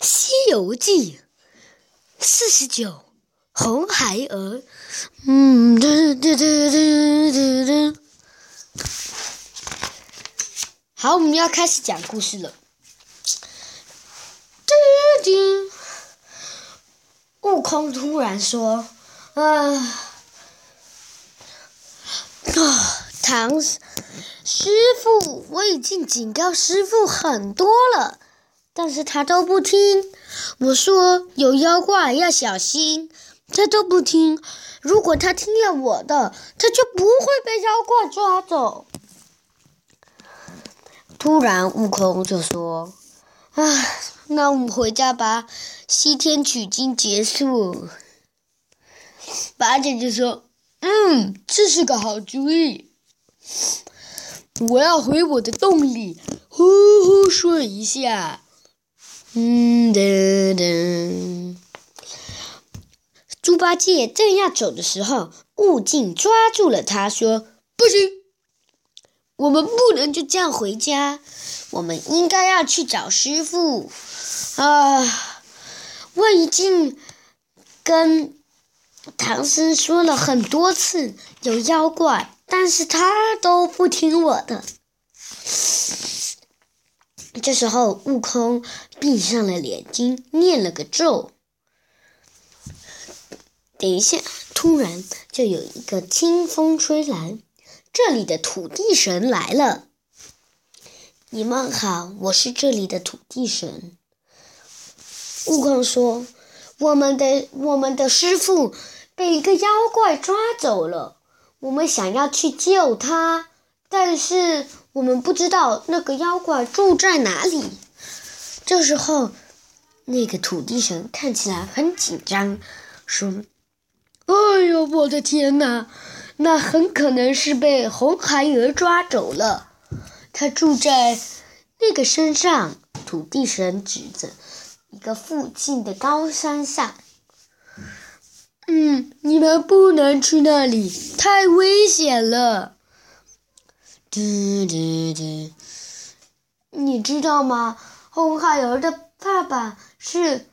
西游记》四十九，红孩儿。嗯，嘟嘟嘟嘟嘟嘟。好，我们要开始讲故事了。嘟嘟，悟空突然说：“啊。”啊，唐师傅，我已经警告师傅很多了，但是他都不听。我说有妖怪要小心，他都不听。如果他听了我的，他就不会被妖怪抓走。突然，悟空就说：“啊，那我们回家吧，西天取经结束。”八戒就说。嗯，这是个好主意。我要回我的洞里呼呼睡一下。嗯噔噔。猪八戒正要走的时候，悟净抓住了他，说：“不行，我们不能就这样回家，我们应该要去找师傅。啊，我已经跟。”唐僧说了很多次有妖怪，但是他都不听我的。这时候，悟空闭上了眼睛，念了个咒。等一下，突然就有一个清风吹来，这里的土地神来了。你们好，我是这里的土地神。悟空说。我们的我们的师傅被一个妖怪抓走了，我们想要去救他，但是我们不知道那个妖怪住在哪里。这时候，那个土地神看起来很紧张，说：“哎呦，我的天哪，那很可能是被红孩儿抓走了。他住在那个山上。”土地神指着。一个附近的高山上，嗯，你们不能去那里，太危险了。嘟嘟嘟，你知道吗？红孩儿的爸爸是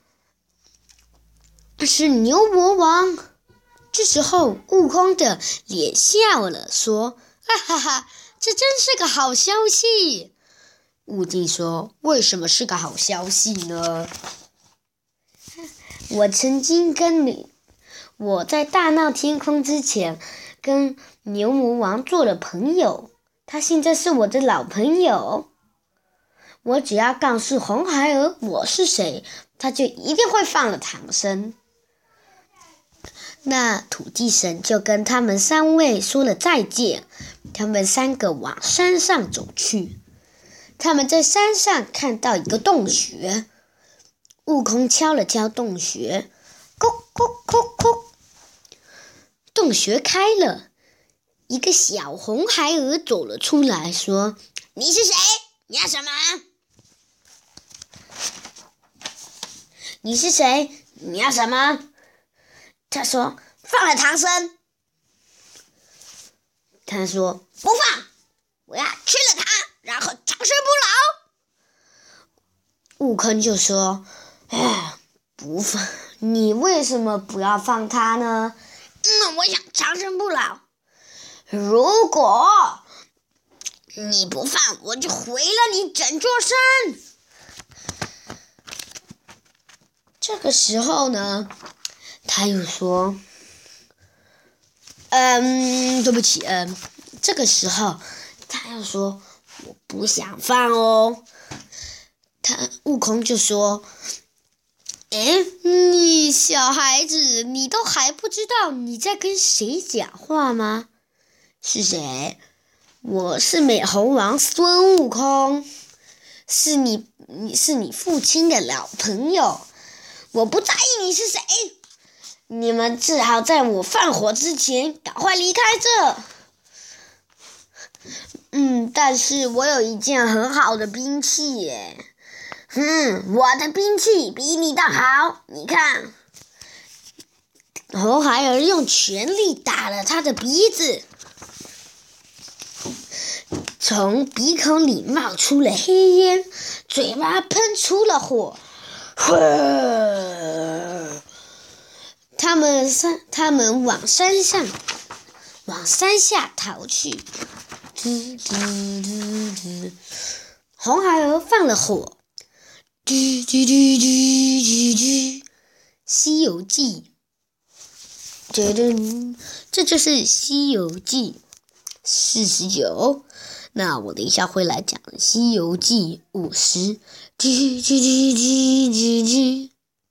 是牛魔王。这时候，悟空的脸笑了，说：“哈哈哈，这真是个好消息。”悟净说：“为什么是个好消息呢？我曾经跟你，我在大闹天宫之前，跟牛魔王做了朋友。他现在是我的老朋友。我只要告诉红孩儿我是谁，他就一定会放了唐僧。”那土地神就跟他们三位说了再见，他们三个往山上走去。他们在山上看到一个洞穴，悟空敲了敲洞穴，咕咕咕咕，洞穴开了，一个小红孩儿走了出来，说：“你是谁？你要什么？你是谁？你要什么？”他说：“放了唐僧。”他说：“不放，我要吃了他。”然后长生不老。悟空就说：“哎，不放，你为什么不要放他呢？”“嗯，我想长生不老。如果你不放，我就毁了你整座山。”这个时候呢，他又说：“嗯，对不起，嗯。”这个时候，他又说。我不想放哦，他悟空就说：“哎，你小孩子，你都还不知道你在跟谁讲话吗？是谁？我是美猴王孙悟空，是你，你是你父亲的老朋友。我不在意你是谁，你们只好在我放火之前赶快离开这。嗯，但是我有一件很好的兵器耶。嗯，我的兵器比你的好，你看。红孩儿用全力打了他的鼻子，从鼻孔里冒出了黑烟，嘴巴喷出了火。他们山，他们往山上，往山下逃去。吱吱吱吱，红孩儿放了火。吱吱吱吱吱吱，《西游记》。噔噔，这就是《西游记》四十九。那我等一下会来讲《西游记》五十。叽叽叽叽叽叽。